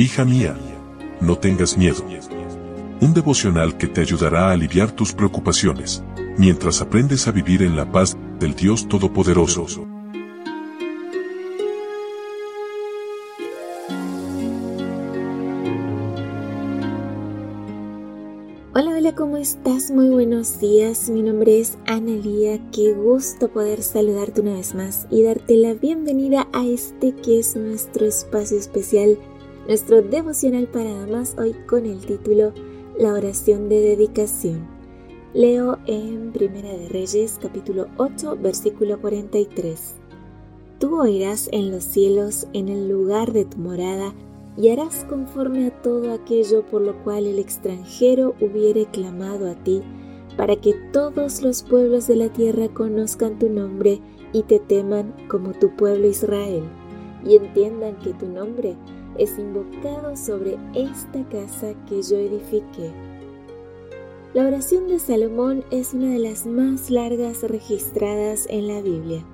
Hija mía, no tengas miedo. Un devocional que te ayudará a aliviar tus preocupaciones, mientras aprendes a vivir en la paz del Dios Todopoderoso. Hola, hola, ¿cómo estás? Muy buenos días. Mi nombre es Analía. Qué gusto poder saludarte una vez más y darte la bienvenida a este que es nuestro espacio especial nuestro devocional para damas hoy con el título La oración de dedicación. Leo en Primera de Reyes capítulo 8 versículo 43. Tú oirás en los cielos en el lugar de tu morada y harás conforme a todo aquello por lo cual el extranjero hubiere clamado a ti, para que todos los pueblos de la tierra conozcan tu nombre y te teman como tu pueblo Israel, y entiendan que tu nombre es invocado sobre esta casa que yo edifiqué. La oración de Salomón es una de las más largas registradas en la Biblia.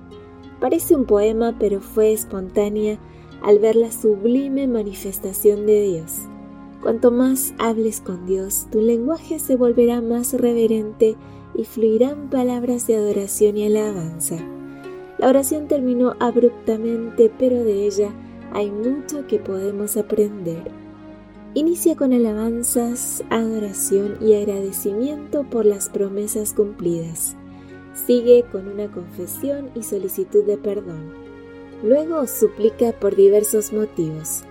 Parece un poema, pero fue espontánea al ver la sublime manifestación de Dios. Cuanto más hables con Dios, tu lenguaje se volverá más reverente y fluirán palabras de adoración y alabanza. La oración terminó abruptamente, pero de ella hay mucho que podemos aprender. Inicia con alabanzas, adoración y agradecimiento por las promesas cumplidas. Sigue con una confesión y solicitud de perdón. Luego suplica por diversos motivos.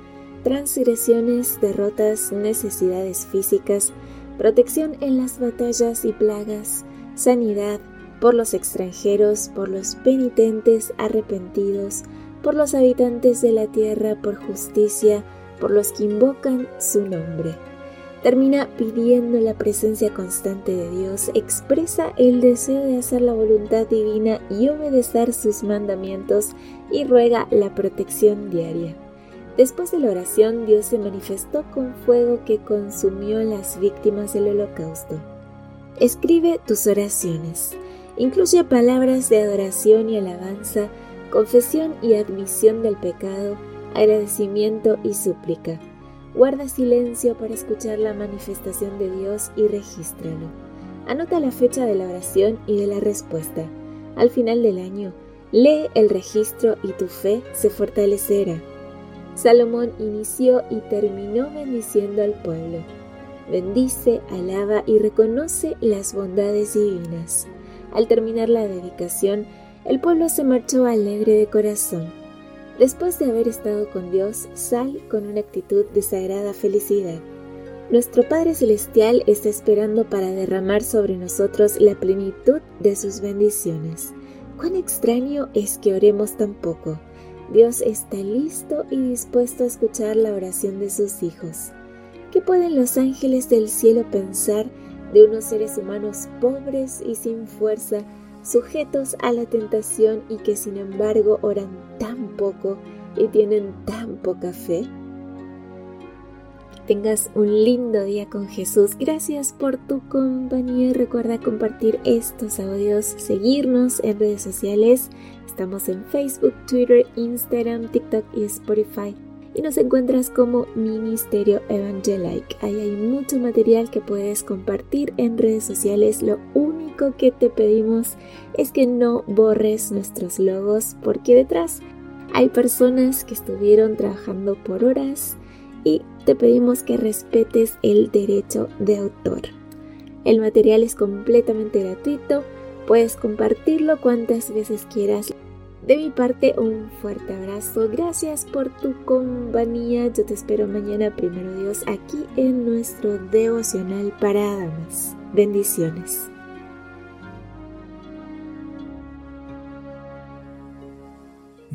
Transgresiones, derrotas, necesidades físicas, protección en las batallas y plagas, sanidad, por los extranjeros, por los penitentes arrepentidos, por los habitantes de la tierra, por justicia, por los que invocan su nombre. Termina pidiendo la presencia constante de Dios, expresa el deseo de hacer la voluntad divina y obedecer sus mandamientos y ruega la protección diaria. Después de la oración, Dios se manifestó con fuego que consumió las víctimas del holocausto. Escribe tus oraciones. Incluye palabras de adoración y alabanza confesión y admisión del pecado, agradecimiento y súplica. Guarda silencio para escuchar la manifestación de Dios y regístralo. Anota la fecha de la oración y de la respuesta. Al final del año, lee el registro y tu fe se fortalecerá. Salomón inició y terminó bendiciendo al pueblo. Bendice, alaba y reconoce las bondades divinas. Al terminar la dedicación, el pueblo se marchó alegre de corazón. Después de haber estado con Dios, sal con una actitud de sagrada felicidad. Nuestro Padre Celestial está esperando para derramar sobre nosotros la plenitud de sus bendiciones. Cuán extraño es que oremos tan poco. Dios está listo y dispuesto a escuchar la oración de sus hijos. ¿Qué pueden los ángeles del cielo pensar de unos seres humanos pobres y sin fuerza sujetos a la tentación y que sin embargo oran tan poco y tienen tan poca fe? Tengas un lindo día con Jesús. Gracias por tu compañía. Recuerda compartir estos audios, seguirnos en redes sociales. Estamos en Facebook, Twitter, Instagram, TikTok y Spotify. Y nos encuentras como Ministerio Evangelic. Ahí hay mucho material que puedes compartir en redes sociales. Lo que te pedimos es que no borres nuestros logos porque detrás hay personas que estuvieron trabajando por horas y te pedimos que respetes el derecho de autor. El material es completamente gratuito, puedes compartirlo cuantas veces quieras. De mi parte, un fuerte abrazo. Gracias por tu compañía. Yo te espero mañana, primero Dios, aquí en nuestro devocional para damas. Bendiciones.